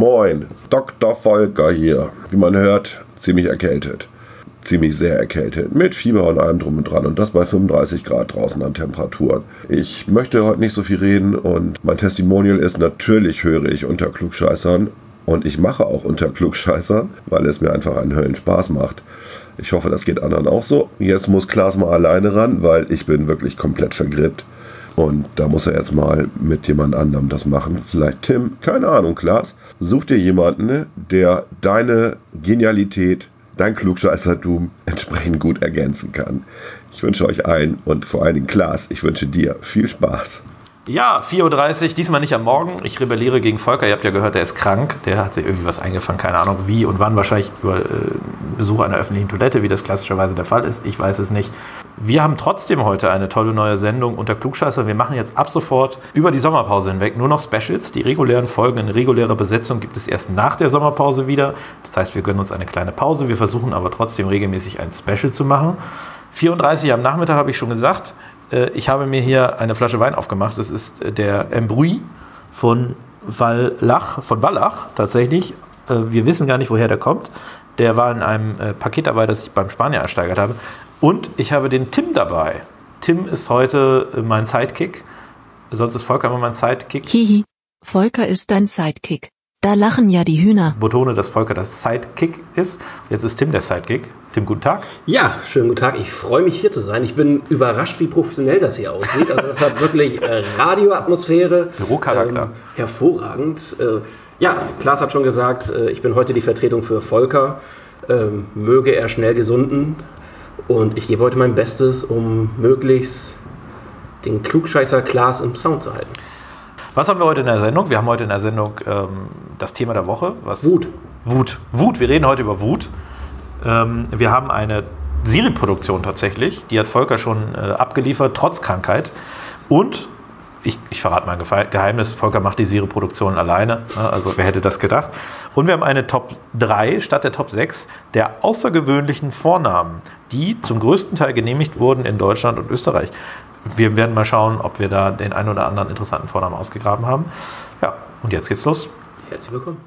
Moin, Dr. Volker hier. Wie man hört, ziemlich erkältet. Ziemlich sehr erkältet. Mit Fieber und allem drum und dran. Und das bei 35 Grad draußen an Temperaturen. Ich möchte heute nicht so viel reden und mein Testimonial ist, natürlich höre ich unter Klugscheißern. Und ich mache auch unter Klugscheißer, weil es mir einfach einen Höllenspaß macht. Ich hoffe, das geht anderen auch so. Jetzt muss Klaas mal alleine ran, weil ich bin wirklich komplett vergrippt. Und da muss er jetzt mal mit jemand anderem das machen. Vielleicht Tim, keine Ahnung, Klaas. Such dir jemanden, der deine Genialität, dein Klugscheißertum entsprechend gut ergänzen kann. Ich wünsche euch allen und vor allen Dingen Klaas, ich wünsche dir viel Spaß. Ja, 4.30 Uhr, diesmal nicht am Morgen. Ich rebelliere gegen Volker. Ihr habt ja gehört, der ist krank. Der hat sich irgendwie was eingefangen. Keine Ahnung wie und wann. Wahrscheinlich über äh, Besuch einer öffentlichen Toilette, wie das klassischerweise der Fall ist. Ich weiß es nicht. Wir haben trotzdem heute eine tolle neue Sendung unter Klugscheißer. Wir machen jetzt ab sofort über die Sommerpause hinweg nur noch Specials. Die regulären Folgen in regulärer Besetzung gibt es erst nach der Sommerpause wieder. Das heißt, wir gönnen uns eine kleine Pause. Wir versuchen aber trotzdem regelmäßig ein Special zu machen. 34 am Nachmittag habe ich schon gesagt. Äh, ich habe mir hier eine Flasche Wein aufgemacht. Das ist äh, der Embruy von Wallach, von Wallach tatsächlich. Äh, wir wissen gar nicht, woher der kommt. Der war in einem Paket dabei, das ich beim Spanier ersteigert habe. Und ich habe den Tim dabei. Tim ist heute mein Sidekick. Sonst ist Volker immer mein Sidekick. Hihi, Volker ist dein Sidekick. Da lachen ja die Hühner. Betone, dass Volker das Sidekick ist. Jetzt ist Tim der Sidekick. Tim, guten Tag. Ja, schönen guten Tag. Ich freue mich hier zu sein. Ich bin überrascht, wie professionell das hier aussieht. Also das hat wirklich äh, Radioatmosphäre. Bürocharakter. Ähm, hervorragend. Äh, ja, Klaas hat schon gesagt, äh, ich bin heute die Vertretung für Volker. Ähm, möge er schnell gesunden. Und ich gebe heute mein Bestes, um möglichst den Klugscheißer Klaas im Sound zu halten. Was haben wir heute in der Sendung? Wir haben heute in der Sendung ähm, das Thema der Woche. Was Wut. Wut. Wut. Wir reden heute über Wut. Ähm, wir haben eine Serienproduktion tatsächlich. Die hat Volker schon äh, abgeliefert, trotz Krankheit. Und ich, ich, verrate mal ein Geheimnis, Volker macht die Serienproduktion alleine. Ne? Also wer hätte das gedacht? Und wir haben eine Top 3 statt der Top 6 der außergewöhnlichen Vornamen, die zum größten Teil genehmigt wurden in Deutschland und Österreich wir werden mal schauen, ob wir da den einen oder anderen interessanten Vornamen ausgegraben haben. Ja, und jetzt geht's los. Herzlich willkommen.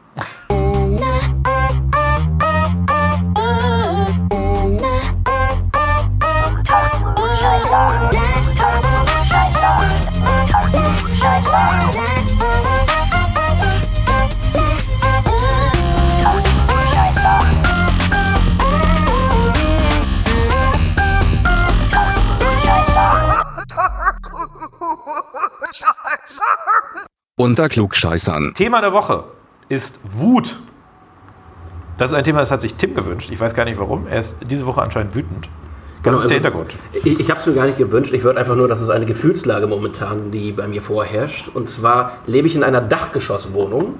Unter Klugscheißern. Thema der Woche ist Wut. Das ist ein Thema, das hat sich Tim gewünscht. Ich weiß gar nicht warum. Er ist diese Woche anscheinend wütend. Was genau, ist der Hintergrund? Ist, ich ich habe es mir gar nicht gewünscht. Ich würde einfach nur, dass es eine Gefühlslage momentan, die bei mir vorherrscht. Und zwar lebe ich in einer Dachgeschosswohnung.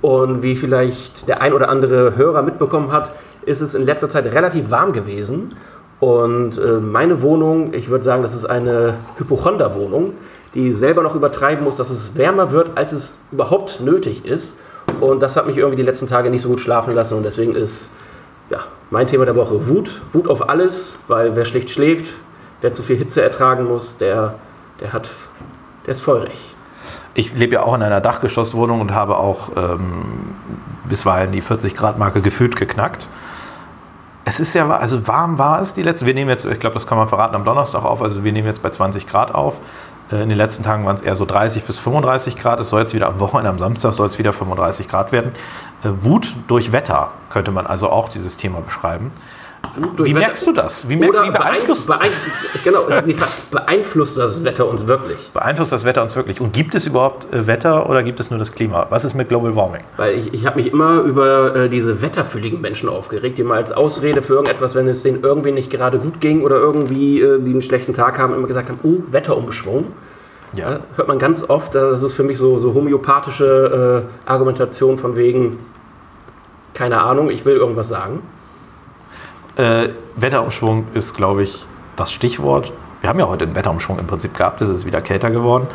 Und wie vielleicht der ein oder andere Hörer mitbekommen hat, ist es in letzter Zeit relativ warm gewesen. Und äh, meine Wohnung, ich würde sagen, das ist eine Hypochonderwohnung, die selber noch übertreiben muss, dass es wärmer wird, als es überhaupt nötig ist. Und das hat mich irgendwie die letzten Tage nicht so gut schlafen lassen. Und deswegen ist ja, mein Thema der Woche Wut. Wut auf alles, weil wer schlecht schläft, wer zu viel Hitze ertragen muss, der, der, hat, der ist feurig. Ich lebe ja auch in einer Dachgeschosswohnung und habe auch ähm, bisweilen die 40 Grad Marke gefühlt geknackt. Es ist ja, also warm war es die letzte. Wir nehmen jetzt, ich glaube, das kann man verraten, am Donnerstag auf. Also wir nehmen jetzt bei 20 Grad auf. Äh, in den letzten Tagen waren es eher so 30 bis 35 Grad. Es soll jetzt wieder am Wochenende, am Samstag soll es wieder 35 Grad werden. Äh, Wut durch Wetter könnte man also auch dieses Thema beschreiben. Wie merkst du das? Wie, merkst, wie beeinflusst, beein, genau, beeinflusst das Wetter uns wirklich? Beeinflusst das Wetter uns wirklich? Und gibt es überhaupt äh, Wetter oder gibt es nur das Klima? Was ist mit Global Warming? Weil ich, ich habe mich immer über äh, diese wetterfühligen Menschen aufgeregt, die mal als Ausrede für irgendetwas, wenn es denen irgendwie nicht gerade gut ging oder irgendwie äh, die einen schlechten Tag haben, immer gesagt haben, oh, Wetterumschwung. Ja. ja. hört man ganz oft, das ist für mich so, so homöopathische äh, Argumentation von wegen, keine Ahnung, ich will irgendwas sagen. Äh, Wetterumschwung ist, glaube ich, das Stichwort. Wir haben ja heute einen Wetterumschwung im Prinzip gehabt, es ist wieder kälter geworden.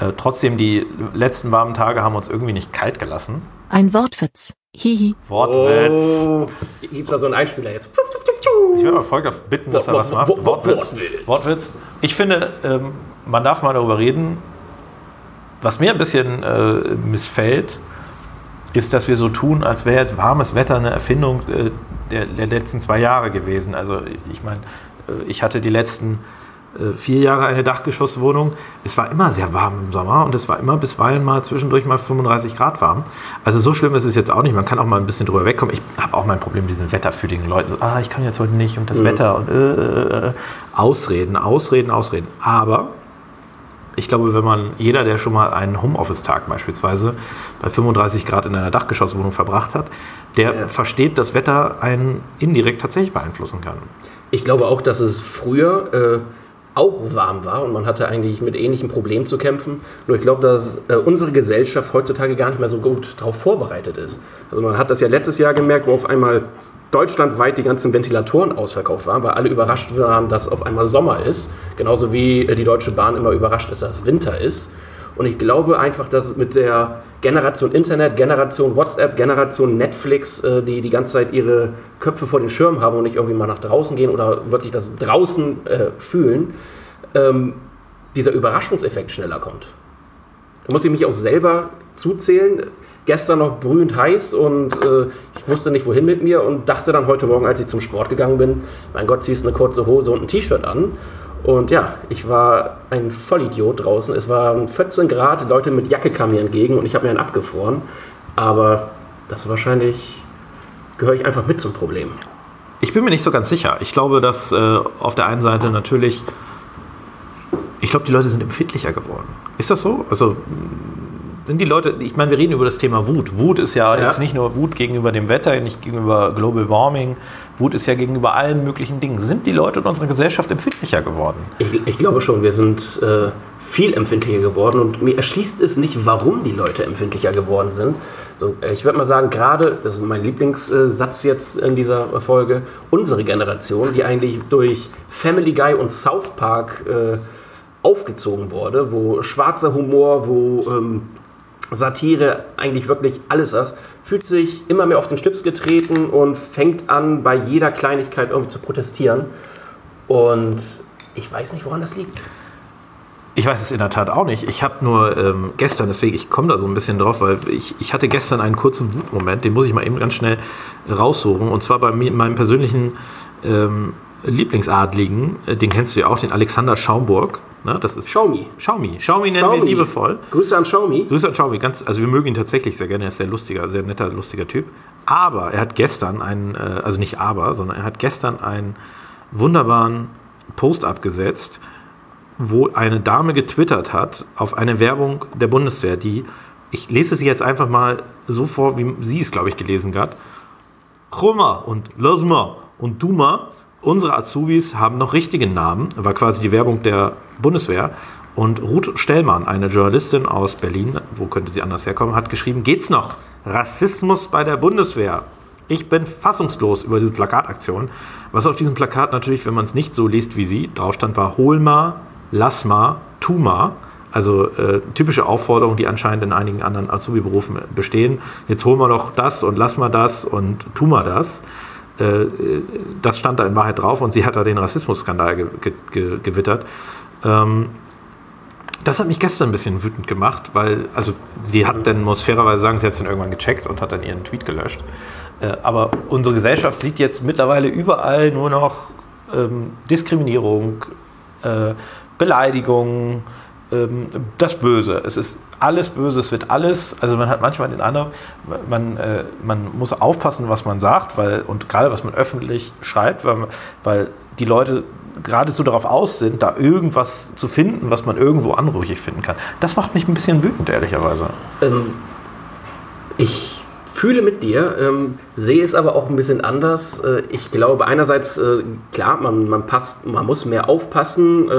Äh, trotzdem, die letzten warmen Tage haben uns irgendwie nicht kalt gelassen. Ein Wortwitz. Hihi. Wortwitz. Oh, Gibt es da so einen Einspieler jetzt? Ich werde mal Volker bitten, dass er was macht. Wortwitz. Wortwitz. Ich finde, ähm, man darf mal darüber reden. Was mir ein bisschen äh, missfällt, ist, dass wir so tun, als wäre jetzt warmes Wetter eine Erfindung äh, der, der, letzten zwei Jahre gewesen. Also ich meine, äh, ich hatte die letzten äh, vier Jahre eine Dachgeschosswohnung. Es war immer sehr warm im Sommer und es war immer bisweilen mal zwischendurch mal 35 Grad warm. Also so schlimm ist es jetzt auch nicht. Man kann auch mal ein bisschen drüber wegkommen. Ich habe auch mein Problem mit diesen wetterfühligen Leuten. So, ah, ich kann jetzt heute nicht und das mhm. Wetter und äh, äh, Ausreden, Ausreden, Ausreden. Aber ich glaube, wenn man, jeder, der schon mal einen Homeoffice-Tag beispielsweise bei 35 Grad in einer Dachgeschosswohnung verbracht hat, der ja. versteht, dass Wetter einen indirekt tatsächlich beeinflussen kann. Ich glaube auch, dass es früher äh, auch warm war und man hatte eigentlich mit ähnlichen Problemen zu kämpfen. Nur ich glaube, dass äh, unsere Gesellschaft heutzutage gar nicht mehr so gut darauf vorbereitet ist. Also man hat das ja letztes Jahr gemerkt, wo auf einmal deutschlandweit die ganzen Ventilatoren ausverkauft waren, weil alle überrascht waren, dass auf einmal Sommer ist. Genauso wie äh, die Deutsche Bahn immer überrascht ist, dass Winter ist. Und ich glaube einfach, dass mit der Generation Internet, Generation WhatsApp, Generation Netflix, äh, die die ganze Zeit ihre Köpfe vor den Schirm haben und nicht irgendwie mal nach draußen gehen oder wirklich das draußen äh, fühlen, ähm, dieser Überraschungseffekt schneller kommt. Da muss ich mich auch selber zuzählen gestern noch brühend heiß und äh, ich wusste nicht, wohin mit mir und dachte dann heute Morgen, als ich zum Sport gegangen bin, mein Gott, ziehst eine kurze Hose und ein T-Shirt an. Und ja, ich war ein Vollidiot draußen. Es waren 14 Grad, Leute mit Jacke kamen mir entgegen und ich habe mir einen abgefroren. Aber das wahrscheinlich gehöre ich einfach mit zum Problem. Ich bin mir nicht so ganz sicher. Ich glaube, dass äh, auf der einen Seite natürlich, ich glaube, die Leute sind empfindlicher geworden. Ist das so? Also sind die Leute, ich meine, wir reden über das Thema Wut. Wut ist ja, ja, jetzt nicht nur Wut gegenüber dem Wetter, nicht gegenüber Global Warming. Wut ist ja gegenüber allen möglichen Dingen. Sind die Leute in unserer Gesellschaft empfindlicher geworden? Ich, ich glaube schon, wir sind äh, viel empfindlicher geworden und mir erschließt es nicht, warum die Leute empfindlicher geworden sind. So, äh, ich würde mal sagen, gerade, das ist mein Lieblingssatz jetzt in dieser Folge, unsere Generation, die eigentlich durch Family Guy und South Park äh, aufgezogen wurde, wo schwarzer Humor, wo ähm, Satire eigentlich wirklich alles ist, fühlt sich immer mehr auf den Schlips getreten und fängt an, bei jeder Kleinigkeit irgendwie zu protestieren. Und ich weiß nicht, woran das liegt. Ich weiß es in der Tat auch nicht. Ich habe nur ähm, gestern, deswegen, ich komme da so ein bisschen drauf, weil ich, ich hatte gestern einen kurzen Wutmoment, den muss ich mal eben ganz schnell raussuchen. Und zwar bei meinem persönlichen ähm, Lieblingsadligen, äh, den kennst du ja auch, den Alexander Schaumburg. Ne, das ist Xiaomi. Xiaomi. Xiaomi nennen Xiaomi. wir liebevoll. Grüße an Xiaomi. Grüße an Xiaomi. Ganz, also wir mögen ihn tatsächlich sehr gerne. Er ist sehr lustiger, sehr netter, lustiger Typ. Aber er hat gestern einen, äh, also nicht aber, sondern er hat gestern einen wunderbaren Post abgesetzt, wo eine Dame getwittert hat auf eine Werbung der Bundeswehr, die, ich lese sie jetzt einfach mal so vor, wie sie es, glaube ich, gelesen hat. Choma und Lasma und Duma unsere Azubis haben noch richtigen Namen, war quasi die Werbung der Bundeswehr. Und Ruth Stellmann, eine Journalistin aus Berlin, wo könnte sie anders herkommen, hat geschrieben, geht's noch? Rassismus bei der Bundeswehr. Ich bin fassungslos über diese Plakataktion. Was auf diesem Plakat natürlich, wenn man es nicht so liest wie sie, drauf stand, war hol mal, lass mal, tu mal. Also äh, typische Aufforderungen, die anscheinend in einigen anderen Azubi-Berufen bestehen. Jetzt hol mal doch das und lass mal das und tu mal das. Äh, das stand da in Wahrheit drauf und sie hat da den Rassismusskandal ge ge gewittert. Ähm, das hat mich gestern ein bisschen wütend gemacht, weil, also sie hat dann, muss fairerweise sagen, sie hat es dann irgendwann gecheckt und hat dann ihren Tweet gelöscht. Äh, aber unsere Gesellschaft sieht jetzt mittlerweile überall nur noch ähm, Diskriminierung, äh, Beleidigung, ähm, das Böse. Es ist alles böse, es wird alles, also man hat manchmal den Eindruck, man, äh, man muss aufpassen, was man sagt, weil, und gerade was man öffentlich schreibt, weil, weil die Leute geradezu darauf aus sind, da irgendwas zu finden, was man irgendwo anrüchig finden kann. Das macht mich ein bisschen wütend, ehrlicherweise. Ähm, ich fühle mit dir, ähm, sehe es aber auch ein bisschen anders. Äh, ich glaube, einerseits, äh, klar, man, man, passt, man muss mehr aufpassen, äh,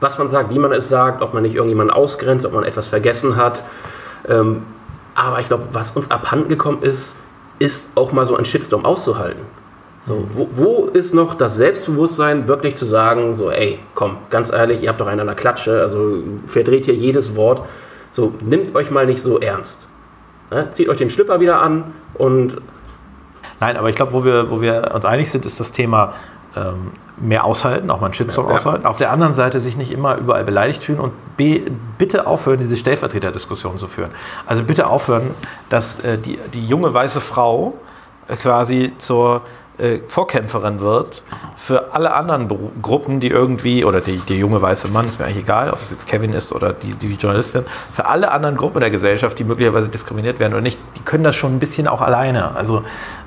was man sagt, wie man es sagt, ob man nicht irgendjemanden ausgrenzt, ob man etwas vergessen hat. Ähm, aber ich glaube, was uns abhanden gekommen ist, ist auch mal so ein Shitstorm auszuhalten. So, wo, wo, ist noch das Selbstbewusstsein, wirklich zu sagen, so, ey, komm, ganz ehrlich, ihr habt doch einen an der Klatsche, also verdreht hier jedes Wort. So, nimmt euch mal nicht so ernst. Ne? Zieht euch den Schlipper wieder an und. Nein, aber ich glaube, wo wir, wo wir uns einig sind, ist das Thema ähm, mehr aushalten, auch mal einen Shitstorm Ja, ja. aushalten. Auf der anderen Seite sich nicht immer überall beleidigt fühlen und B, bitte aufhören, diese Stellvertreterdiskussion zu führen. Also bitte aufhören, dass äh, die, die junge weiße Frau äh, quasi zur äh, Vorkämpferin wird für alle anderen Beru Gruppen, die irgendwie, oder die, der junge weiße Mann, ist mir eigentlich egal, ob es jetzt Kevin ist oder die, die Journalistin, für alle anderen Gruppen der Gesellschaft, die möglicherweise diskriminiert werden oder nicht, die können das schon ein bisschen auch alleine. Also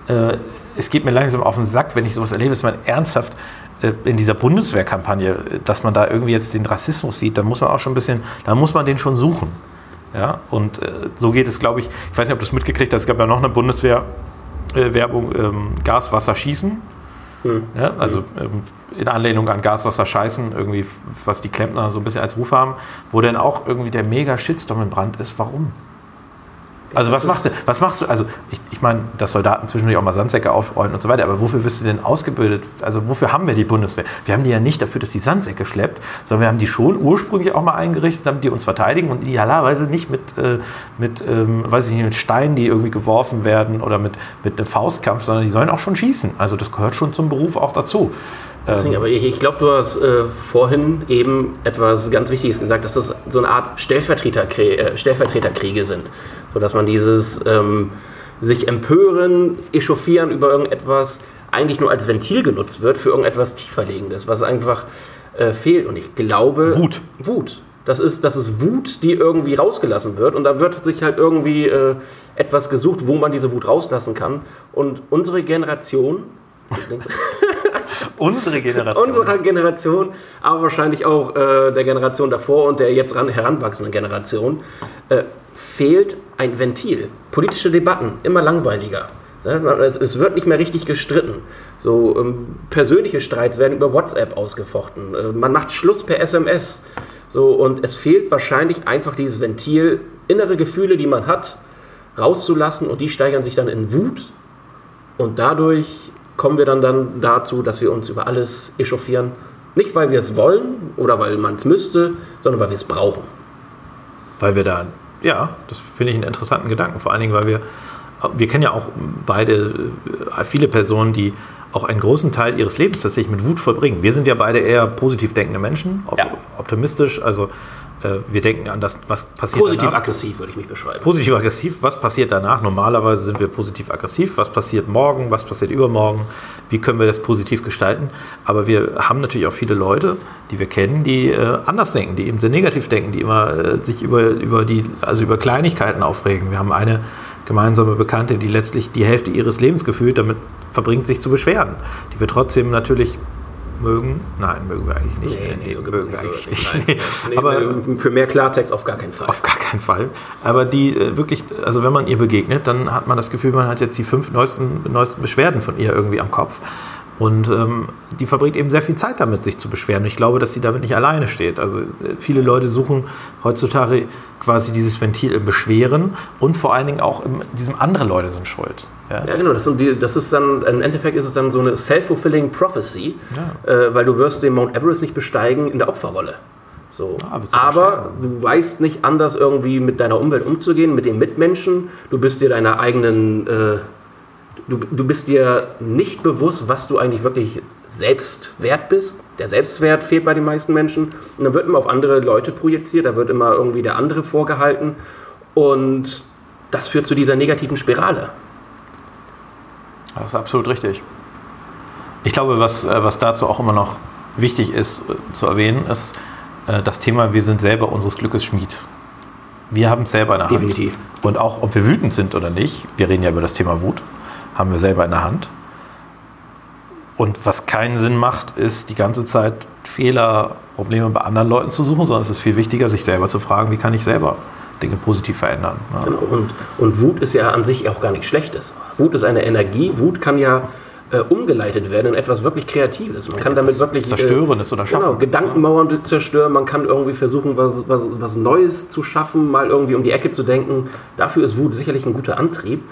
äh, es geht mir langsam auf den Sack, wenn ich sowas erlebe, dass man ernsthaft äh, in dieser Bundeswehrkampagne, dass man da irgendwie jetzt den Rassismus sieht, da muss man auch schon ein bisschen, da muss man den schon suchen. Ja, und äh, so geht es, glaube ich, ich weiß nicht, ob du es mitgekriegt hast, es gab ja noch eine Bundeswehr-Werbung, ähm, Gas, Wasser, Schießen. Ja, also ähm, in Anlehnung an Gas, Wasser, Scheißen, irgendwie, was die Klempner so ein bisschen als Ruf haben, wo dann auch irgendwie der mega Shitstorm in Brand ist. Warum? Also was, macht, was machst du? Also ich, ich meine, dass Soldaten zwischendurch auch mal Sandsäcke aufräumen und so weiter, aber wofür wirst du denn ausgebildet? Also wofür haben wir die Bundeswehr? Wir haben die ja nicht dafür, dass die Sandsäcke schleppt, sondern wir haben die schon ursprünglich auch mal eingerichtet, damit die uns verteidigen und idealerweise nicht mit, äh, mit ähm, weiß ich nicht, mit Steinen, die irgendwie geworfen werden oder mit, mit einem Faustkampf, sondern die sollen auch schon schießen. Also das gehört schon zum Beruf auch dazu. Deswegen, aber ich, ich glaube, du hast äh, vorhin eben etwas ganz Wichtiges gesagt, dass das so eine Art Stellvertreterkriege, äh, Stellvertreterkriege sind. So dass man dieses ähm, sich empören, echauffieren über irgendetwas eigentlich nur als Ventil genutzt wird für irgendetwas tieferlegendes, was einfach äh, fehlt. Und ich glaube. Wut. Wut. Das ist, das ist Wut, die irgendwie rausgelassen wird. Und da wird sich halt irgendwie äh, etwas gesucht, wo man diese Wut rauslassen kann. Und unsere Generation. Unsere Generation. unserer Generation, aber wahrscheinlich auch äh, der Generation davor und der jetzt ran, heranwachsenden Generation, äh, fehlt ein Ventil. Politische Debatten, immer langweiliger. Es wird nicht mehr richtig gestritten. So ähm, persönliche Streits werden über WhatsApp ausgefochten. Äh, man macht Schluss per SMS. So und es fehlt wahrscheinlich einfach dieses Ventil, innere Gefühle, die man hat, rauszulassen und die steigern sich dann in Wut und dadurch kommen wir dann, dann dazu, dass wir uns über alles echauffieren. Nicht, weil wir es wollen oder weil man es müsste, sondern weil wir es brauchen. Weil wir da, ja, das finde ich einen interessanten Gedanken. Vor allen Dingen, weil wir, wir kennen ja auch beide äh, viele Personen, die auch einen großen Teil ihres Lebens tatsächlich mit Wut verbringen. Wir sind ja beide eher positiv denkende Menschen, op Ja. optimistisch. Also äh, wir denken an das, was passiert danach. Positiv-aggressiv würde ich mich beschreiben. Positiv aggressiv, was passiert danach? Normalerweise sind wir positiv aggressiv. Was passiert morgen? Was passiert übermorgen? Wie können wir das positiv gestalten? Aber wir haben natürlich auch viele Leute, die wir kennen, die äh, anders denken, die eben sehr negativ denken, die immer äh, sich über, über, die, also über Kleinigkeiten aufregen. Wir haben eine gemeinsame Bekannte, die letztlich die Hälfte ihres Lebens gefühlt damit verbringt, sich zu beschweren. Die wir trotzdem natürlich mögen. Nein, mögen wir eigentlich nicht. Nee, nicht so mögen wir so- eigentlich nein. nicht. Nee, Aber für mehr Klartext auf gar keinen Fall. auf gar keinen Fall. Aber die äh, wirklich, also wenn man ihr begegnet, dann hat man das Gefühl, man hat jetzt die fünf neuesten, neuesten Beschwerden von ihr irgendwie am Kopf. Und ähm, die verbringt eben sehr viel Zeit damit, sich zu beschweren. Und ich glaube, dass sie damit nicht alleine steht. Also äh, viele Leute suchen heutzutage quasi dieses Ventil im Beschweren und vor allen Dingen auch in diesem andere Leute sind schuld. Ja? Ja, genau. Das, die, das ist dann, im Endeffekt ist es dann so eine self-fulfilling prophecy, äh, weil du wirst den Mount Everest nicht besteigen in der Opferrolle. So. Ah, willst du Aber du weißt nicht anders irgendwie mit deiner Umwelt umzugehen, mit den Mitmenschen. Du bist dir deiner eigenen, äh, du, du bist dir nicht bewusst, was du eigentlich wirklich selbst wert bist. Der Selbstwert fehlt bei den meisten Menschen. Und dann wird immer auf andere Leute projiziert, da wird immer irgendwie der andere vorgehalten. Und das führt zu dieser negativen Spirale. Das ist absolut richtig. Ich glaube, was, äh, was dazu auch immer noch wichtig ist äh, zu erwähnen, ist äh, das Thema, wir sind selber unseres Glückes Schmied. Wir haben es selber in der Definitiv. Hand. Und auch, ob wir wütend sind oder nicht, wir reden ja über das Thema Wut, haben wir selber in der Hand. Und was keinen Sinn macht, ist die ganze Zeit Fehler, Probleme bei anderen Leuten zu suchen, sondern es ist viel wichtiger, sich selber zu fragen, wie kann ich selber Dinge positiv verändern. Ja. Genau. Und, und Wut ist ja an sich auch gar nichts Schlechtes. Wut ist eine Energie. Wut kann ja äh, umgeleitet werden in etwas wirklich Kreatives. Man kann damit wirklich Zerstörendes oder Genau, Schaffendes, Gedankenmauern zerstören. Man kann irgendwie versuchen, was, was, was Neues zu schaffen, mal irgendwie um die Ecke zu denken. Dafür ist Wut sicherlich ein guter Antrieb.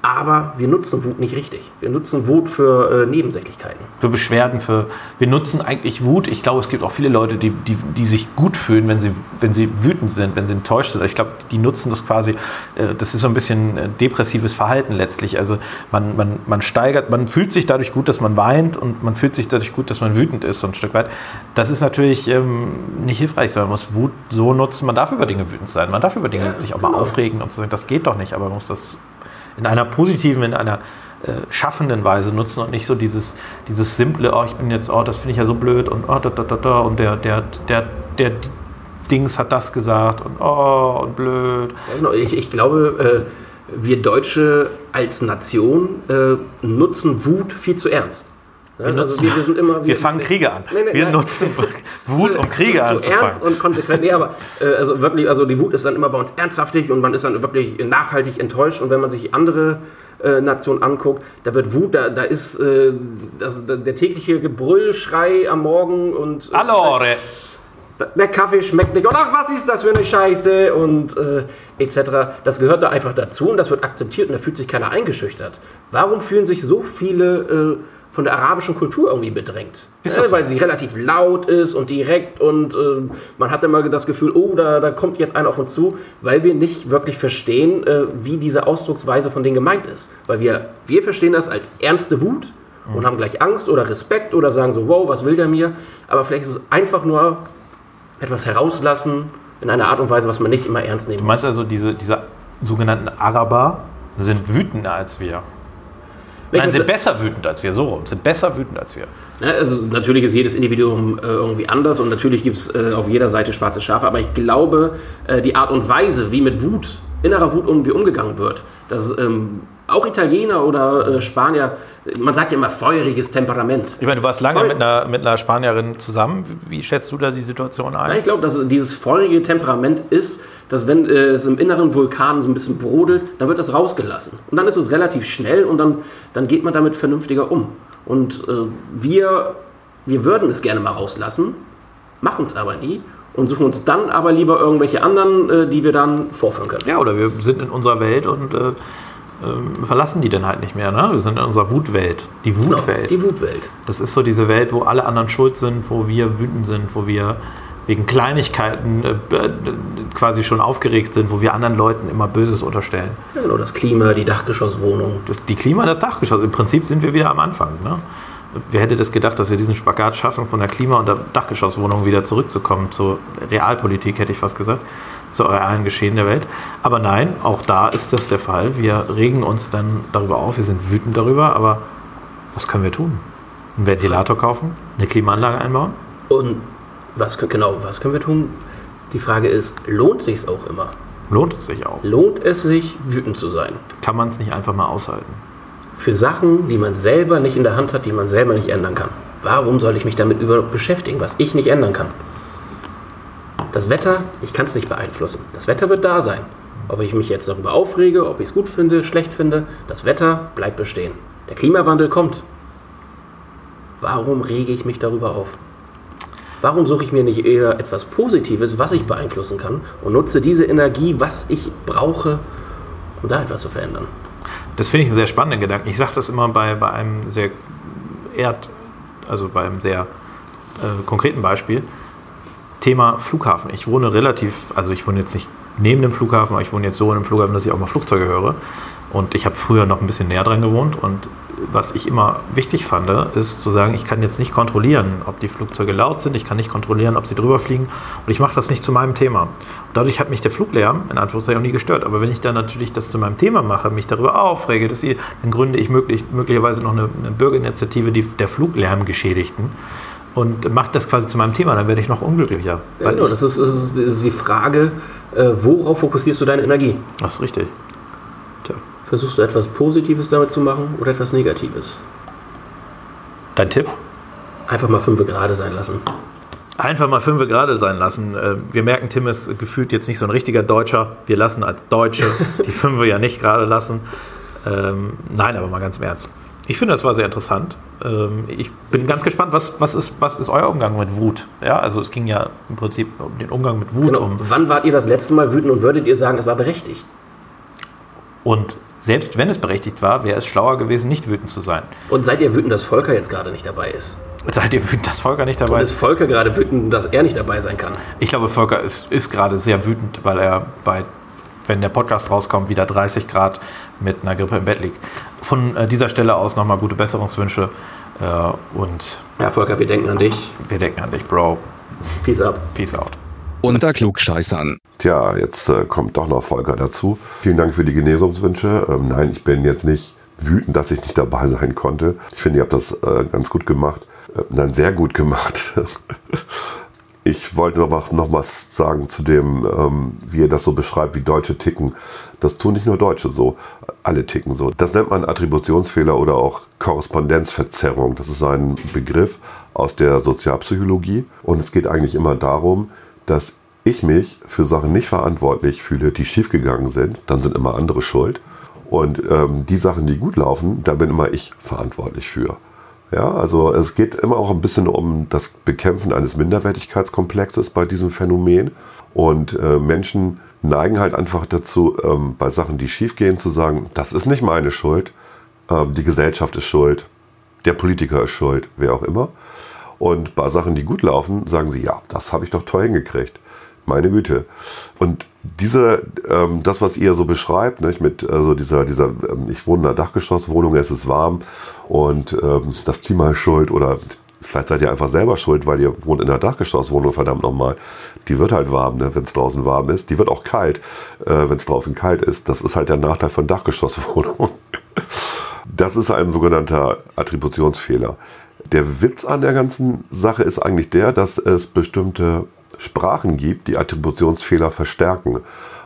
Aber wir nutzen Wut nicht richtig. Wir nutzen Wut für äh, Nebensächlichkeiten. Für Beschwerden, für. Wir nutzen eigentlich Wut. Ich glaube, es gibt auch viele Leute, die, die, die sich gut fühlen, wenn sie, wenn sie wütend sind, wenn sie enttäuscht sind. Ich glaube, die nutzen das quasi. Äh, das ist so ein bisschen äh, depressives Verhalten letztlich. Also man, man, man steigert, man fühlt sich dadurch gut, dass man weint und man fühlt sich dadurch gut, dass man wütend ist, so ein Stück weit. Das ist natürlich ähm, nicht hilfreich, sondern man muss Wut so nutzen. Man darf über Dinge wütend sein. Man darf über Dinge Ja, sich auch mal genau. aufregen und so. Das geht doch nicht, aber man muss das in einer positiven, in einer äh, schaffenden Weise nutzen und nicht so dieses, dieses simple, oh, ich bin jetzt, oh, das finde ich ja so blöd und oh, da, da, da, da und der, der, der, der Dings hat das gesagt und oh, und blöd. Genau. Ich, ich glaube, äh, wir Deutsche als Nation äh, nutzen Wut viel zu ernst. Wir, nutzen, wir, wir, immer, wir fangen Kriege an. Nee, nee, wir nein. nutzen Wut, um Kriege zu, zu anzufangen. ernst und konsequent. Nee, aber äh, also wirklich, also die Wut ist dann immer bei uns ernsthaftig und man ist dann wirklich nachhaltig enttäuscht. Und wenn man sich andere äh, Nationen anguckt, da wird Wut, da, da ist äh, das, der, der tägliche Gebrüllschrei am Morgen und äh, Allora. der Kaffee schmeckt nicht und ach, was ist das für eine Scheiße und äh, etc. Das gehört da einfach dazu und das wird akzeptiert und da fühlt sich keiner eingeschüchtert. Warum fühlen sich so viele äh, von der arabischen Kultur irgendwie bedrängt? Ja, so? weil sie relativ laut ist und direkt und äh, man hat immer das Gefühl, oh, da, da kommt jetzt einer auf uns zu, weil wir nicht wirklich verstehen, äh, wie diese Ausdrucksweise von denen gemeint ist. Weil wir, wir verstehen das als ernste Wut und haben gleich Angst oder Respekt oder sagen so, wow, was will der mir? Aber vielleicht ist es einfach nur etwas herauslassen in einer Art und Weise, was man nicht immer ernst nehmen Du meinst also, diese, diese sogenannten Araber sind wütender als wir? Nein, ich sind muss- besser wütend als wir, so rum. Sind besser wütend als wir. Ja, also natürlich ist jedes Individuum äh, irgendwie anders und natürlich gibt es äh, auf jeder Seite schwarze Schafe, aber ich glaube, äh, die Art und Weise, wie mit Wut, innerer Wut irgendwie umgegangen wird, dass ähm, auch Italiener oder äh, Spanier, man sagt ja immer feuriges Temperament. Ich meine, du warst lange mit einer, mit einer Spanierin zusammen. Wie schätzt du da die Situation Ja, ein? ich glaube, dass dieses feurige Temperament ist, dass wenn äh, es im inneren Vulkan so ein bisschen brodelt, dann wird das rausgelassen. Und dann ist es relativ schnell und dann, dann geht man damit vernünftiger um. Und äh, wir, wir würden es gerne mal rauslassen, machen es aber nie und suchen uns dann aber lieber irgendwelche anderen, äh, die wir dann vorführen können. Ja, oder wir sind in unserer Welt und äh, ähm, verlassen die dann halt nicht mehr. Ne? Wir sind in unserer Wutwelt. Die Genau, Wutwelt. die Wutwelt. Das ist so diese Welt, wo alle anderen schuld sind, wo wir wütend sind, wo wir wegen Kleinigkeiten äh, äh, quasi schon aufgeregt sind, wo wir anderen Leuten immer Böses unterstellen. Ja, genau, das Klima, die Dachgeschosswohnung. Das, die Klima, das Dachgeschoss. Im Prinzip sind wir wieder am Anfang. Ne? Wer hätte das gedacht, dass wir diesen Spagat schaffen, von der Klima- und der Dachgeschosswohnung wieder zurückzukommen zur Realpolitik, hätte ich fast gesagt, zur realen Geschehen der Welt. Aber nein, auch da ist das der Fall. Wir regen uns dann darüber auf, wir sind wütend darüber, aber was können wir tun? Einen Ventilator kaufen? Eine Klimaanlage einbauen? Und was, genau, was können wir tun? Die Frage ist, lohnt sich auch immer? Lohnt es sich auch? Lohnt es sich, wütend zu sein? Kann man es nicht einfach mal aushalten? für Sachen, die man selber nicht in der Hand hat, die man selber nicht ändern kann. Warum soll ich mich damit über beschäftigen, was ich nicht ändern kann? Das Wetter, ich kann es nicht beeinflussen. Das Wetter wird da sein. Ob ich mich jetzt darüber aufrege, ob ich es gut finde, schlecht finde, das Wetter bleibt bestehen. Der Klimawandel kommt. Warum rege ich mich darüber auf? Warum suche ich mir nicht eher etwas Positives, was ich beeinflussen kann und nutze diese Energie, was ich brauche, um da etwas zu verändern? Das finde ich einen sehr spannenden Gedanken. Ich sage das immer bei, bei einem sehr erd, also bei einem sehr äh, konkreten Beispiel. Thema Flughafen. Ich wohne relativ, also ich wohne jetzt nicht neben dem Flughafen, aber ich wohne jetzt so in einem Flughafen, dass ich auch mal Flugzeuge höre. Und ich habe früher noch ein bisschen näher dran gewohnt. Und was ich immer wichtig fand, ist zu sagen, ich kann jetzt nicht kontrollieren, ob die Flugzeuge laut sind, ich kann nicht kontrollieren, ob sie drüber fliegen. Und ich mache das nicht zu meinem Thema. Und dadurch hat mich der Fluglärm in Anführungszeichen auch nie gestört. Aber wenn ich dann natürlich das zu meinem Thema mache, mich darüber aufrege, dass sie, dann gründe ich möglich, möglicherweise noch eine, eine Bürgerinitiative die, der Fluglärmgeschädigten und mache das quasi zu meinem Thema, dann werde ich noch unglücklicher. Ja, Weil genau, ich, das ist, das ist- das ist die Frage, äh, worauf fokussierst du deine Energie? das ist richtig. Tja. Versuchst du etwas Positives damit zu machen oder etwas Negatives? Dein Tipp? Einfach mal fünf gerade sein lassen. Einfach mal fünf gerade sein lassen. Äh, Wir merken, Tim ist gefühlt jetzt nicht so ein richtiger Deutscher. Wir lassen als Deutsche die Fünfe ja nicht gerade lassen. Ähm, nein, aber mal ganz im Ernst. Ich finde, das war sehr interessant. Ähm, ich bin ganz gespannt, was, was, ist, was ist euer Umgang mit Wut? Ja, also es ging ja im Prinzip um den Umgang mit Wut. Genau. Um, Wann wart ihr das letzte Mal wütend und würdet ihr sagen, es war berechtigt? und selbst wenn es berechtigt war, wäre es schlauer gewesen, nicht wütend zu sein. Und seid ihr wütend, dass Volker jetzt gerade nicht dabei ist? Seid ihr wütend, dass Volker nicht dabei Und ist? ist Volker gerade wütend, dass er nicht dabei sein kann? Ich glaube, Volker ist, ist gerade sehr wütend, weil er bei, wenn der Podcast rauskommt, wieder 30 Grad mit einer Grippe im Bett liegt. Von äh, dieser Stelle aus nochmal gute Besserungswünsche äh, und Ja, Volker, wir denken an dich. wir denken an dich, Bro. Peace up. Peace out. Unter Klugscheißern. Tja, jetzt äh, kommt doch noch Volker dazu. Vielen Dank für die Genesungswünsche. Ähm, nein, ich bin jetzt nicht wütend, dass ich nicht dabei sein konnte. Ich finde, ihr habt das äh, ganz gut gemacht. Äh, nein, sehr gut gemacht. ich wollte noch, noch was sagen zu dem, ähm, wie ihr das so beschreibt, wie Deutsche ticken. Das tun nicht nur Deutsche so, alle ticken so. Das nennt man Attributionsfehler oder auch Korrespondenzverzerrung. Das ist ein Begriff aus der Sozialpsychologie. Und es geht eigentlich immer darum, dass ich mich für Sachen nicht verantwortlich fühle, die schiefgegangen sind. Dann sind immer andere schuld. Und ähm, die Sachen, die gut laufen, da bin immer ich verantwortlich für. Ja, also es geht immer auch ein bisschen um das Bekämpfen eines Minderwertigkeitskomplexes bei diesem Phänomen. Und äh, Menschen neigen halt einfach dazu, ähm, bei Sachen, die schiefgehen, zu sagen, das ist nicht meine Schuld, ähm, die Gesellschaft ist schuld, der Politiker ist schuld, wer auch immer. Und bei Sachen, die gut laufen, sagen sie, ja, das habe ich doch toll hingekriegt. Meine Güte. Und diese, ähm, das, was ihr so beschreibt, nicht, mit also dieser, dieser, ähm, ich wohne in einer Dachgeschosswohnung, es ist warm und ähm, das Klima ist schuld oder vielleicht seid ihr einfach selber schuld, weil ihr wohnt in einer Dachgeschosswohnung, verdammt nochmal. Die wird halt warm, ne, wenn es draußen warm ist. Die wird auch kalt, äh, wenn es draußen kalt ist. Das ist halt der Nachteil von Dachgeschosswohnungen. Das ist ein sogenannter Attributionsfehler. Der Witz an der ganzen Sache ist eigentlich der, dass es bestimmte Sprachen gibt, die Attributionsfehler verstärken.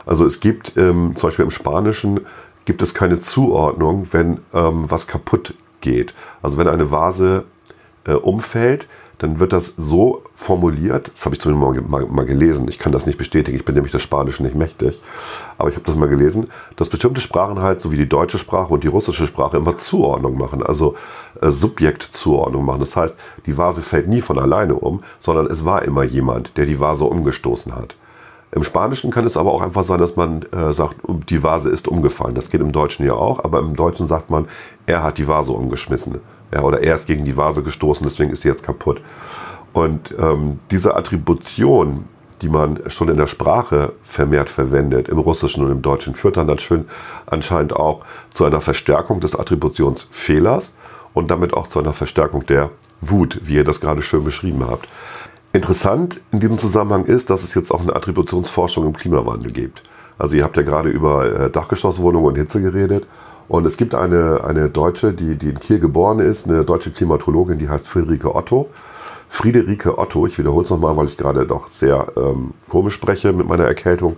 Also es gibt ähm, zum Beispiel im Spanischen gibt es keine Zuordnung, wenn ähm, was kaputt geht. Also wenn eine Vase äh, umfällt, dann wird das so formuliert, das habe ich zumindest mal, mal, mal gelesen, ich kann das nicht bestätigen, ich bin nämlich des Spanischen nicht mächtig, aber ich habe das mal gelesen, dass bestimmte Sprachen halt, so wie die deutsche Sprache und die russische Sprache, immer Zuordnung machen, also äh, Subjektzuordnung machen. Das heißt, die Vase fällt nie von alleine um, sondern es war immer jemand, der die Vase umgestoßen hat. Im Spanischen kann es aber auch einfach sein, dass man äh, sagt, die Vase ist umgefallen. Das geht im Deutschen ja auch, aber im Deutschen sagt man, er hat die Vase umgeschmissen. Ja, oder er ist gegen die Vase gestoßen, deswegen ist sie jetzt kaputt. Und ähm, diese Attribution, die man schon in der Sprache vermehrt verwendet, im Russischen und im Deutschen, führt dann, dann schön anscheinend auch zu einer Verstärkung des Attributionsfehlers und damit auch zu einer Verstärkung der Wut, wie ihr das gerade schön beschrieben habt. Interessant in diesem Zusammenhang ist, dass es jetzt auch eine Attributionsforschung im Klimawandel gibt. Also ihr habt ja gerade über äh, Dachgeschosswohnungen und Hitze geredet. Und es gibt eine, eine Deutsche, die, die in Kiel geboren ist, eine deutsche Klimatologin, die heißt Friederike Otto. Friederike Otto, ich wiederhole es nochmal, weil ich gerade doch sehr ähm, komisch spreche mit meiner Erkältung.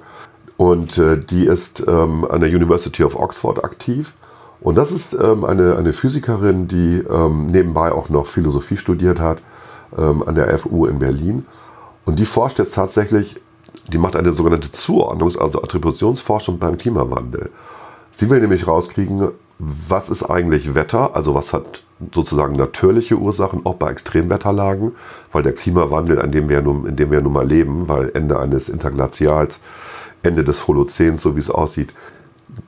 Und äh, die ist ähm, an der University of Oxford aktiv. Und das ist ähm, eine, eine Physikerin, die ähm, nebenbei auch noch Philosophie studiert hat ähm, an der FU in Berlin. Und die forscht jetzt tatsächlich, die macht eine sogenannte Zuordnungs-, also Attributionsforschung beim Klimawandel. Sie will nämlich rauskriegen, was ist eigentlich Wetter, also was hat sozusagen natürliche Ursachen, auch bei Extremwetterlagen, weil der Klimawandel, an dem wir nun, in dem wir nun mal leben, weil Ende eines Interglazials, Ende des Holozäns, so wie es aussieht,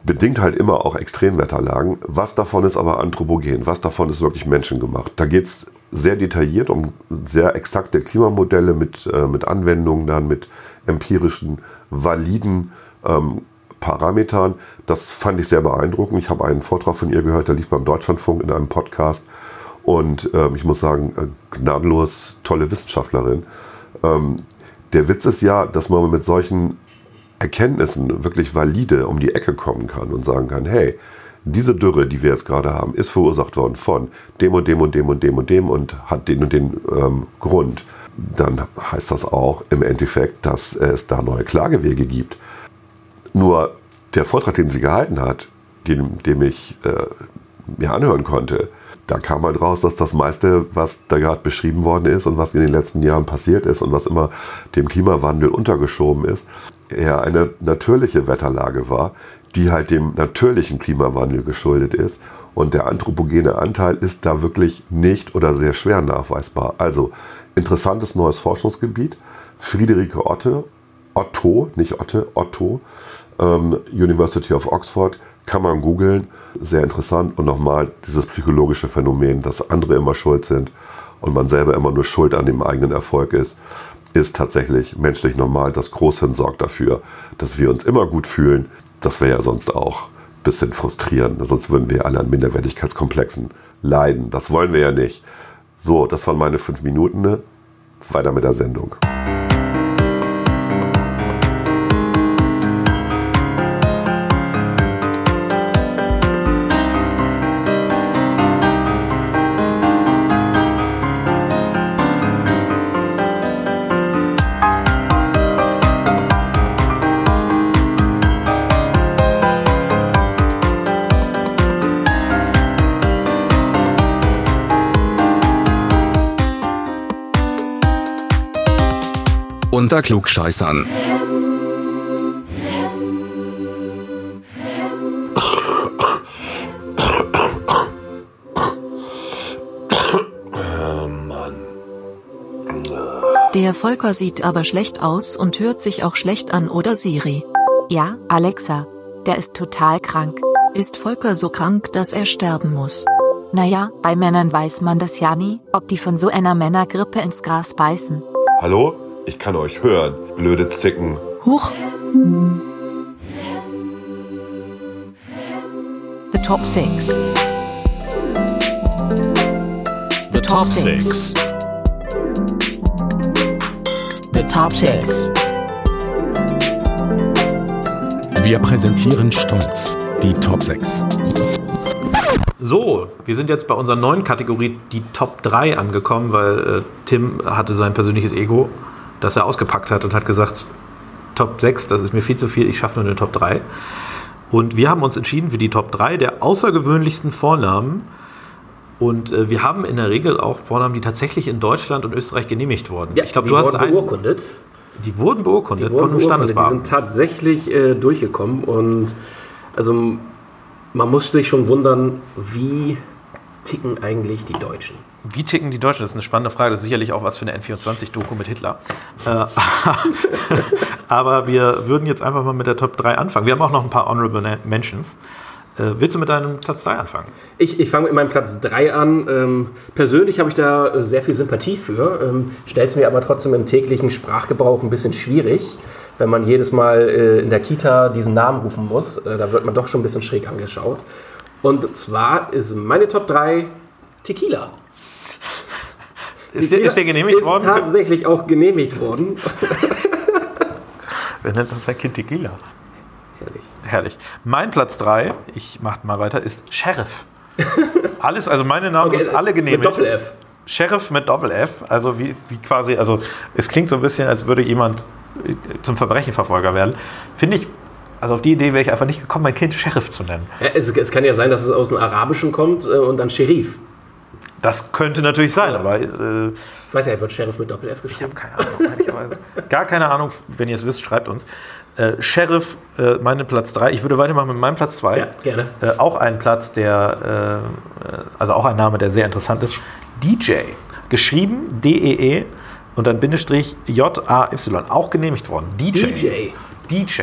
bedingt halt immer auch Extremwetterlagen. Was davon ist aber anthropogen, was davon ist wirklich menschengemacht. Da geht es sehr detailliert um sehr exakte Klimamodelle mit, äh, mit Anwendungen dann, mit empirischen, validen ähm, Parametern. Das fand ich sehr beeindruckend. Ich habe einen Vortrag von ihr gehört, der lief beim Deutschlandfunk in einem Podcast. Und ähm, ich muss sagen, äh, gnadenlos tolle Wissenschaftlerin. Ähm, der Witz ist ja, dass man mit solchen Erkenntnissen wirklich valide um die Ecke kommen kann und sagen kann, hey, diese Dürre, die wir jetzt gerade haben, ist verursacht worden von dem und dem und dem und dem und dem und hat den und den ähm, Grund. Dann heißt das auch im Endeffekt, dass es da neue Klagewege gibt. Nur der Vortrag, den sie gehalten hat, den, den ich äh, mir anhören konnte, da kam halt raus, dass das meiste, was da gerade beschrieben worden ist und was in den letzten Jahren passiert ist und was immer dem Klimawandel untergeschoben ist, eher eine natürliche Wetterlage war, die halt dem natürlichen Klimawandel geschuldet ist. Und der anthropogene Anteil ist da wirklich nicht oder sehr schwer nachweisbar. Also interessantes neues Forschungsgebiet. Friederike Otte, Otto, nicht Otte, Otto, ähm, University of Oxford, Kann man googeln, sehr interessant. Und nochmal dieses psychologische Phänomen, dass andere immer schuld sind und man selber immer nur schuld an dem eigenen Erfolg ist, ist tatsächlich menschlich normal. Das Großhirn sorgt dafür, dass wir uns immer gut fühlen. Das wäre ja sonst auch ein bisschen frustrierend. Sonst würden wir alle an Minderwertigkeitskomplexen leiden. Das wollen wir ja nicht. So, das waren meine fünf Minuten. Weiter mit der Sendung. Unter Klugscheißern. Der Volker sieht aber schlecht aus und hört sich auch schlecht an, oder Siri? Ja, Alexa. Der ist total krank. Ist Volker so krank, dass er sterben muss? Naja, bei Männern weiß man das ja nie, ob die von so einer Männergrippe ins Gras beißen. Hallo? Ich kann euch hören, blöde Zicken. Huch, The top six. the top six. The top six. Wir präsentieren stolz die Top 6. So, wir sind jetzt bei unserer neuen Kategorie, die Top 3, angekommen, weil äh, Tim hatte sein persönliches Ego, das er ausgepackt hat und hat gesagt, Top 6, das ist mir viel zu viel, ich schaffe nur eine Top 3. Und wir haben uns entschieden für die Top 3 der außergewöhnlichsten Vornamen. Und äh, wir haben in der Regel auch Vornamen, die tatsächlich in Deutschland und Österreich genehmigt wurden. Ja, ich glaube, die du hast wurden einen, beurkundet. Die wurden beurkundet Die wurden von einem beurkundet. Die Standesbeamten. sind tatsächlich äh, durchgekommen und also man muss sich schon wundern, wie ticken eigentlich die Deutschen. Wie ticken die Deutschen? Das ist eine spannende Frage. Das ist sicherlich auch was für eine N24-Doku mit Hitler. Äh, aber wir würden jetzt einfach mal mit der Top 3 anfangen. Wir haben auch noch ein paar Honorable Mentions. Äh, willst du mit deinem Platz 3 anfangen? Ich, ich fange mit meinem Platz 3 an. Ähm, persönlich habe ich da äh, sehr viel Sympathie für, ähm, stellt es mir aber trotzdem im täglichen Sprachgebrauch ein bisschen schwierig, wenn man jedes Mal äh, in der Kita diesen Namen rufen muss. Da wird man doch schon ein bisschen schräg angeschaut. Und zwar ist meine Top 3 Tequila. Ist der, ist der genehmigt ist worden? tatsächlich auch genehmigt worden. Wer nennt uns sein Kind Tequila? Herrlich. Herrlich. Mein Platz 3, ich mach mal weiter, ist Sheriff. Alles, also meine Namen sind alle genehmigt. Mit Doppel-F. Sheriff mit Doppel-F, also wie, wie quasi, also es klingt so ein bisschen, als würde jemand äh, zum Verbrechenverfolger werden. Finde ich, also auf die Idee wäre ich einfach nicht gekommen, mein Kind Sheriff zu nennen. Ja, es, es kann ja sein, dass es aus dem Arabischen kommt äh, und dann Sherif. Das könnte natürlich sein, aber äh, Ich weiß ja, wird Sheriff mit Doppel-F ich geschrieben. habe keine Ahnung. Gar keine Ahnung, wenn ihr es wisst, schreibt uns. Äh, Sheriff, äh, meine Platz 3. Ich würde weitermachen mit meinem Platz 2. Ja, gerne. Äh, auch ein Platz, der, äh, also auch ein Name, der sehr interessant ist. DJ. Geschrieben D-E-E und dann Bindestrich J-A-Y. Auch genehmigt worden. DJ. DJ. DJ.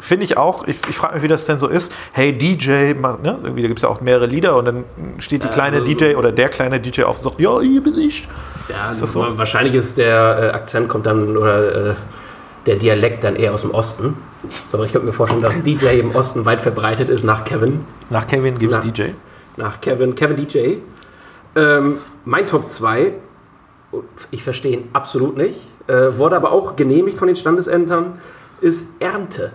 Finde ich auch. Ich, ich frage mich, wie das denn so ist. Hey, DJ, mach- ne? Irgendwie, da gibt es ja auch mehrere Lieder und dann steht die kleine also- DJ oder der kleine DJ auf und sagt, ja, hier bin ich. Ja, Ist das so? wahrscheinlich ist der äh, Akzent kommt dann oder äh, der Dialekt dann eher aus dem Osten. So, aber ich könnte mir vorstellen, dass DJ im Osten weit verbreitet ist nach Kevin. Nach Kevin gibt es. DJ. Nach Kevin, Kevin DJ. Ähm, mein Top 2, ich verstehe ihn absolut nicht, äh, wurde aber auch genehmigt von den Standesämtern, ist Ernte.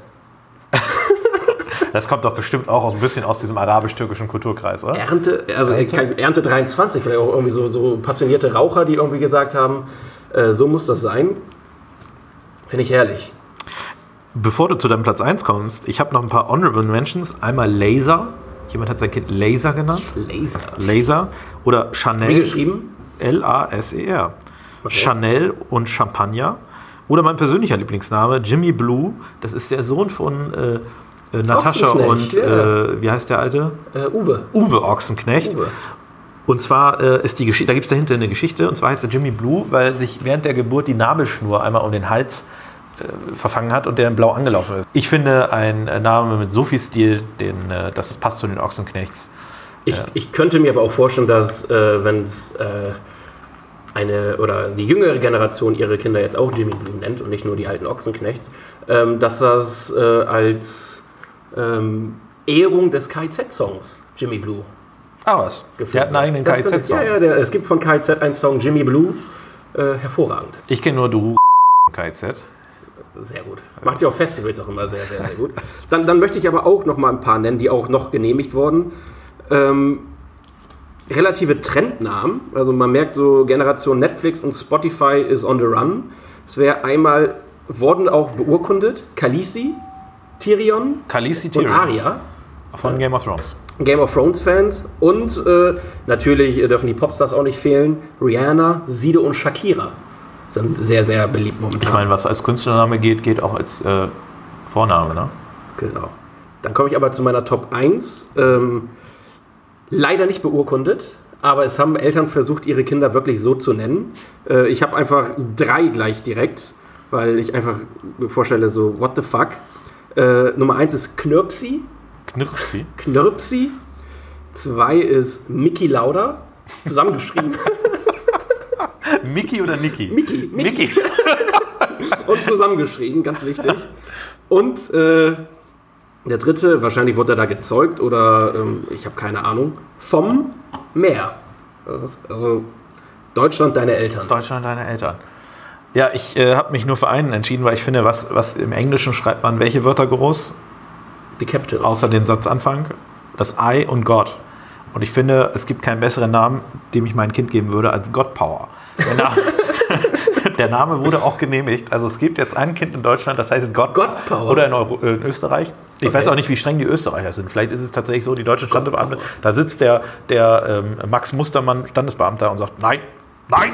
Das kommt doch bestimmt auch aus, ein bisschen aus diesem arabisch-türkischen Kulturkreis, oder? Ernte, also Ernte, Ernte 23, vielleicht auch irgendwie so, so passionierte Raucher, die irgendwie gesagt haben, äh, so muss das sein. Finde ich herrlich. Bevor du zu deinem Platz 1 kommst, ich habe noch ein paar Honorable Mentions. Einmal Laser. Jemand hat sein Kind Laser genannt. Laser. Laser. Oder Chanel. Wie geschrieben? L-A-S-E-R. Chanel und Champagner. Oder mein persönlicher Lieblingsname, Jimmy Blue. Das ist der Sohn von äh, äh, Natascha und äh, wie heißt der alte? Äh, Uwe. Uwe Ochsenknecht. Uwe. Und zwar äh, ist die Geschichte, da gibt es dahinter eine Geschichte, und zwar heißt er Jimmy Blue, weil sich während der Geburt die Nabelschnur einmal um den Hals äh, verfangen hat und der in Blau angelaufen ist. Ich finde, ein äh, Name mit so viel Stil, den, äh, das passt zu den Ochsenknechts. Ich, ich könnte mir aber auch vorstellen, dass wenn es eine oder die jüngere Generation ihre Kinder jetzt auch Jimmy Blue nennt und nicht nur die alten Ochsenknechts, ähm, dass das äh, als ähm, Ehrung des KIZ-Songs Jimmy Blue Ah, was? Der hat einen eigenen KIZ-Song. Ja, ja, der, es gibt von KIZ einen Song Jimmy Blue, äh, hervorragend. Ich kenne nur Du KIZ. Sehr gut. Macht sie auf Festivals auch immer sehr, sehr, sehr gut. Dann, dann möchte ich aber auch noch mal ein paar nennen, die auch noch genehmigt wurden. Ähm, relative Trendnamen. Also man merkt so, Generation Netflix und Spotify is on the run. Es wäre einmal, wurden auch beurkundet, Khaleesi, Tyrion Khaleesi und Tyrion Arya. von Game of Thrones. Game of Thrones Fans und äh, natürlich äh, dürfen die Popstars auch nicht fehlen. Rihanna, Sido und Shakira sind sehr, sehr beliebt momentan. Ich meine, was als Künstlername geht, geht auch als äh, Vorname, ne? Genau. Dann komme ich aber zu meiner Top 1. Ähm, leider nicht beurkundet, aber es haben Eltern versucht, ihre Kinder wirklich so zu nennen. Äh, ich habe einfach drei gleich direkt, weil ich einfach mir vorstelle, so, what the fuck. Äh, Nummer 1 ist Knirpsi. Knirpsi. Knirpsi. Zwei ist Mickey Lauda. Zusammengeschrieben. Mickey oder Niki? Mickey, Mickey. Mickey. und zusammengeschrieben, ganz wichtig. Und äh, der dritte, wahrscheinlich wurde er da gezeugt oder ähm, ich habe keine Ahnung, vom Meer. Also Deutschland, deine Eltern. Deutschland, deine Eltern. Ja, ich äh, habe mich nur für einen entschieden, weil ich finde, was, was im Englischen schreibt man welche Wörter groß, Die Capitals. außer den Satzanfang? Das I und Gott. Und ich finde, es gibt keinen besseren Namen, dem ich mein Kind geben würde, als God Power. Der Name, der Name wurde auch genehmigt. Also es gibt jetzt ein Kind in Deutschland, das heißt God, God Power. Oder in, Euro, äh, in Österreich. Ich Okay. weiß auch nicht, wie streng die Österreicher sind. Vielleicht ist es tatsächlich so, die deutschen Standesbeamte, da sitzt der, der ähm, Max Mustermann, Standesbeamter, und sagt, nein, nein.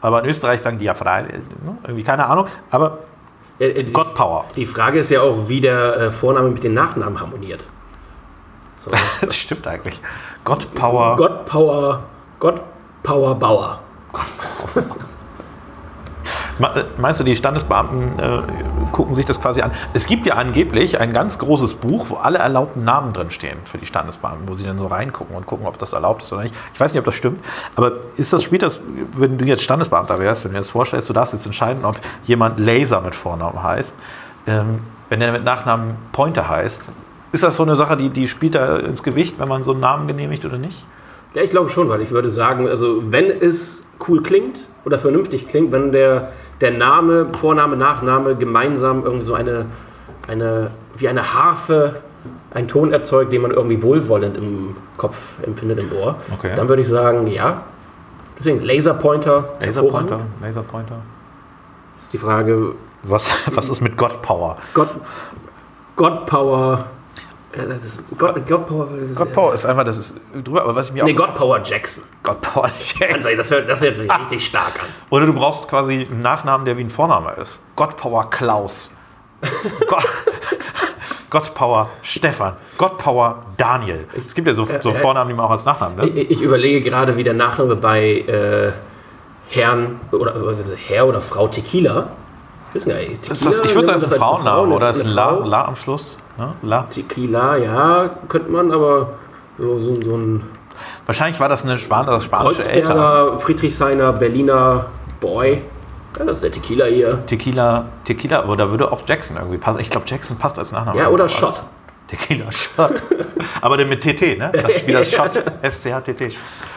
Aber in Österreich sagen die ja frei, äh, ne? irgendwie keine Ahnung. Aber Äh, die, God Power. die Frage ist ja auch, wie der äh, Vorname mit den Nachnamen harmoniert. So. Das stimmt eigentlich. God Power. God Power, God Power Bauer. Äh, Meinst du, die Standesbeamten äh, gucken sich das quasi an? Es gibt ja angeblich ein ganz großes Buch, wo alle erlaubten Namen drin stehen für die Standesbeamten, wo sie dann so reingucken und gucken, ob das erlaubt ist oder nicht. Ich weiß nicht, ob das stimmt, aber ist das, das, wenn du jetzt Standesbeamter wärst, wenn du dir das vorstellst, du darfst jetzt entscheiden, ob jemand Laser mit Vornamen heißt, ähm, wenn der mit Nachnamen Pointer heißt, ist das so eine Sache, die, die spielt da ins Gewicht, wenn man so einen Namen genehmigt oder nicht? Ja, ich glaube schon, weil ich würde sagen, also wenn es cool klingt oder vernünftig klingt, wenn der, der Name, Vorname, Nachname gemeinsam irgendwie so eine, eine, wie eine Harfe einen Ton erzeugt, den man irgendwie wohlwollend im Kopf empfindet, im Ohr, Okay. dann würde ich sagen, ja. Deswegen Laserpointer. Laserpointer? Laserpointer? ist die Frage, Was, was ist mit God Power? God, God Power, God, God Power, God Power ist einfach, das ist drüber, aber was ich mir Nee, auch. God Power Jackson. God Power. Also, das hört, das hört sich richtig stark an. Oder du brauchst quasi einen Nachnamen, der wie ein Vorname ist. God Power Klaus. God, God Power Stefan. God Power Daniel. Es gibt ja so, so äh, Vornamen, die man auch als Nachnamen ne? Ich, ich überlege gerade, wie der Nachname bei äh, Herrn oder Herr oder Frau Tequila. Wissen gar nicht. Ist das, ich würde sagen, es ist ein Frauenname oder ist ein La? La am Schluss. Ne? La. Tequila, ja, könnte man, aber so, so, so ein Wahrscheinlich war das eine Span das spanische Eltern. Friedrichshainer, Berliner Boy. Ja, das ist der Tequila hier. Tequila, Tequila, aber da würde auch Jackson irgendwie passen. Ich glaube, Jackson passt als Nachname. Ja, oder. Shot. Tequila Shot. Aber der mit TT, ne? Das Spiel das Shot. SCHTT.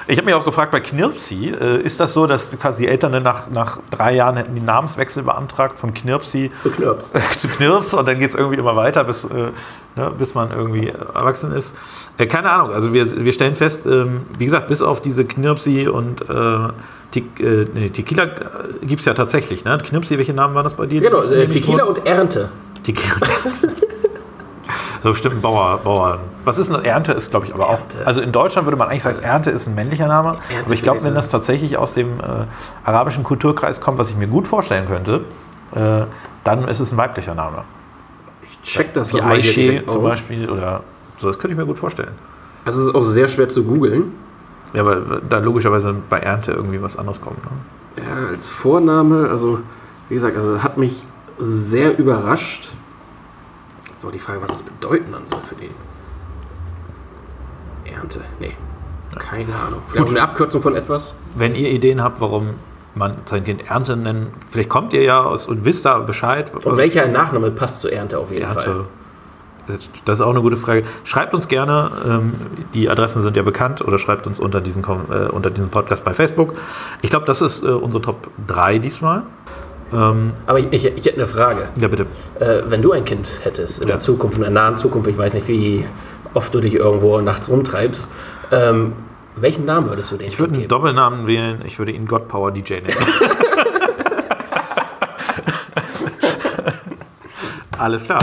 Ich habe mich auch gefragt, bei Knirpsi, äh, ist das so, dass quasi die Eltern dann nach, nach drei Jahren hätten den Namenswechsel beantragt von Knirpsi Zu Knirps. zu Knirps und dann geht es irgendwie immer weiter, bis, äh, ne, bis man irgendwie erwachsen ist. Äh, keine Ahnung, also wir, wir stellen fest, ähm, wie gesagt, bis auf diese Knirpsi und äh, Te äh, nee, Tequila gibt es ja tatsächlich. Ne? Knirpsi, welche Namen waren das bei dir? Genau, äh, Tequila und Ernte. Tequila. so bestimmt ein Bauer, Bauern. Was ist eine Ernte? Ist, glaube ich, aber auch. Ernte. Also in Deutschland würde man eigentlich sagen, Ernte ist ein männlicher Name. Ernte aber ich glaube, wenn das tatsächlich aus dem äh, arabischen Kulturkreis kommt, was ich mir gut vorstellen könnte, äh, dann ist es ein weiblicher Name. Ich check das hier Aische zum. Beispiel oder so, das könnte ich mir gut vorstellen. Also es ist auch sehr schwer zu googeln. Ja, weil da logischerweise bei Ernte irgendwie was anderes kommt. Ne? Ja, als Vorname, also wie gesagt, also hat mich sehr überrascht. Jetzt auch die Frage, was das bedeuten dann soll für die Ernte. Nee, keine Ahnung. Vielleicht eine Abkürzung von etwas? Wenn ihr Ideen habt, warum man sein Kind Ernte nennen, vielleicht kommt ihr ja aus und wisst da Bescheid. Und welcher Nachname passt zur Ernte auf jeden Fall? Ernte. Das ist auch eine gute Frage. Schreibt uns gerne, ähm, die Adressen sind ja bekannt, oder schreibt uns unter diesen, Kom- äh, unter diesem Podcast bei Facebook. Ich glaube, das ist äh, unsere Top 3 diesmal. Ähm, Aber ich, ich, ich hätte eine Frage. ja, bitte. Äh, wenn du ein Kind hättest in Ja. der Zukunft, in der nahen Zukunft, ich weiß nicht, wie oft du dich irgendwo nachts rumtreibst, ähm, welchen Namen würdest du dem Ich würde einen geben? Doppelnamen wählen. Ich würde ihn God Power DJ nennen. Alles klar.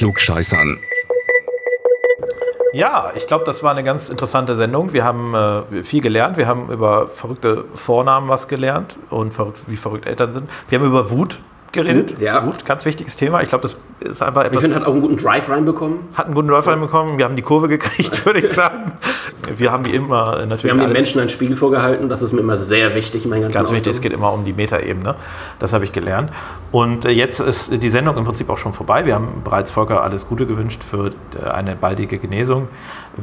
Klugscheißern. Ja, ich glaube, das war eine ganz interessante Sendung. Wir haben äh, viel gelernt. Wir haben über verrückte Vornamen was gelernt und verrückt, wie verrückt Eltern sind. Wir haben über Wut geredet. Ja. Wut, ganz wichtiges Thema. Ich glaube, das ist einfach Ich etwas. finde, hat auch einen guten Drive reinbekommen. hat einen guten Läufer bekommen. Wir haben die Kurve gekriegt, würde ich sagen. Wir haben wie immer äh, natürlich. Wir haben den Menschen einen Spiegel vorgehalten. Das ist mir immer sehr wichtig in meinen ganzen Ganz wichtig, es geht immer um die Metaebene. Das habe ich gelernt. Und äh, jetzt ist die Sendung im Prinzip auch schon vorbei. Wir haben bereits Volker alles Gute gewünscht für äh, eine baldige Genesung.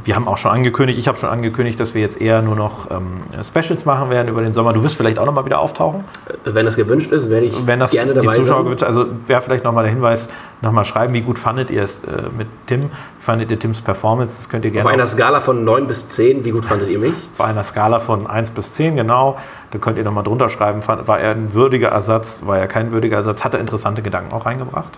Wir haben auch schon angekündigt, ich habe schon angekündigt, dass wir jetzt eher nur noch ähm, Specials machen werden über den Sommer. Du wirst vielleicht auch nochmal wieder auftauchen, Wenn das gewünscht ist, werde ich wenn das gerne dabei Zuschauer gewünscht. Also wäre vielleicht nochmal der Hinweis, nochmal schreiben, wie gut fandet ihr es äh, mit Tim? Wie fandet ihr Tims Performance? Das könnt ihr Auf gerne einer auch- Skala von 9 bis 10, wie gut fandet ihr mich? bei einer Skala von 1 bis 10, genau. Da könnt ihr nochmal drunter schreiben, war er ein würdiger Ersatz, war er kein würdiger Ersatz, hat er interessante Gedanken auch reingebracht.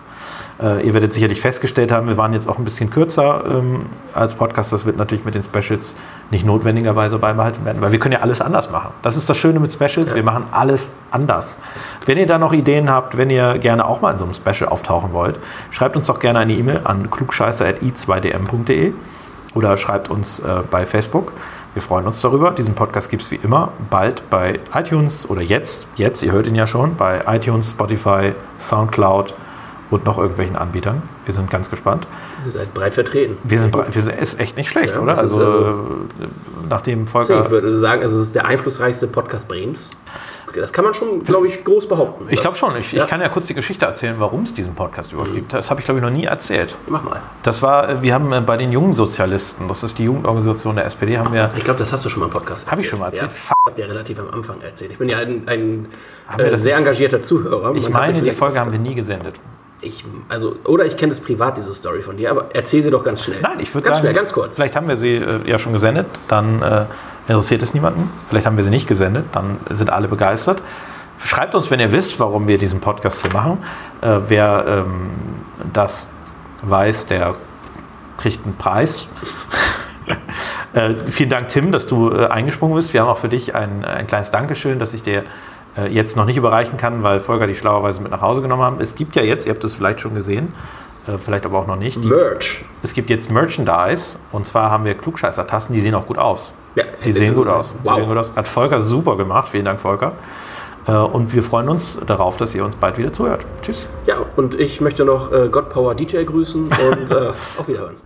Äh, ihr werdet sicherlich festgestellt haben, wir waren jetzt auch ein bisschen kürzer ähm, als Podcast. Das wird natürlich mit den Specials nicht notwendigerweise beibehalten werden, weil wir können ja alles anders machen. Das ist das Schöne mit Specials, wir machen alles anders. Wenn ihr da noch Ideen habt, wenn ihr gerne auch mal in so einem Special auftauchen wollt, schreibt uns doch gerne eine E-Mail an klugscheißer.i2dm.de oder schreibt uns äh, bei Facebook. Wir freuen uns darüber. Diesen Podcast gibt es wie immer bald bei iTunes oder jetzt, jetzt, ihr hört ihn ja schon, bei iTunes, Spotify, Soundcloud und noch irgendwelchen Anbietern. Wir sind ganz gespannt. Ihr seid breit vertreten. Wir sind, bre- wir sind ist echt nicht schlecht, Ja, oder? Also, also- äh, nachdem Ich Volker. würde sagen, also es ist der einflussreichste Podcast Bremens. Das kann man schon, glaube ich, groß behaupten. Ich glaube schon. Ich, Ja. ich kann ja kurz die Geschichte erzählen, warum es diesen Podcast überhaupt gibt. Das habe ich, glaube ich, noch nie erzählt. Mach mal. Das war, äh, wir haben äh, bei den jungen Sozialisten, das ist die Jugendorganisation der SPD, haben wir. Ich glaube, das hast du schon mal im Podcast erzählt. Hab ich schon mal erzählt? Ja, habt ihr relativ am Anfang erzählt. Ich bin ja ein, ein äh, sehr engagierter Zuhörer. Ich Man hat meine, die Folge haben wir nie gesendet. Ich, also, oder ich kenne es privat, diese Story von dir, aber erzähl sie doch ganz schnell. Nein, ich würde ganz sagen, schnell, ganz kurz. vielleicht haben wir sie äh, ja schon gesendet, dann äh, interessiert es niemanden. Vielleicht haben wir sie nicht gesendet, dann sind alle begeistert. Schreibt uns, wenn ihr wisst, warum wir diesen Podcast hier machen. Äh, wer ähm, das weiß, der kriegt einen Preis. äh, vielen Dank, Tim, dass du äh, eingesprungen bist. Wir haben auch für dich ein, ein kleines Dankeschön, das ich dir jetzt noch nicht überreichen kann, weil Volker die schlauerweise mit nach Hause genommen haben. Es gibt ja jetzt, ihr habt es vielleicht schon gesehen, äh, vielleicht aber auch noch nicht, die Merch. es gibt jetzt Merchandise und zwar haben wir Klugscheißer-Tassen, die sehen auch gut aus. Ja, Die sehen gut aus. Die Wow. sehen gut aus. Hat Volker super gemacht. Vielen Dank, Volker. Äh, Und wir freuen uns darauf, dass ihr uns bald wieder zuhört. Tschüss. Ja, und ich möchte noch äh, God Power DJ grüßen und äh, auf Wiederhören.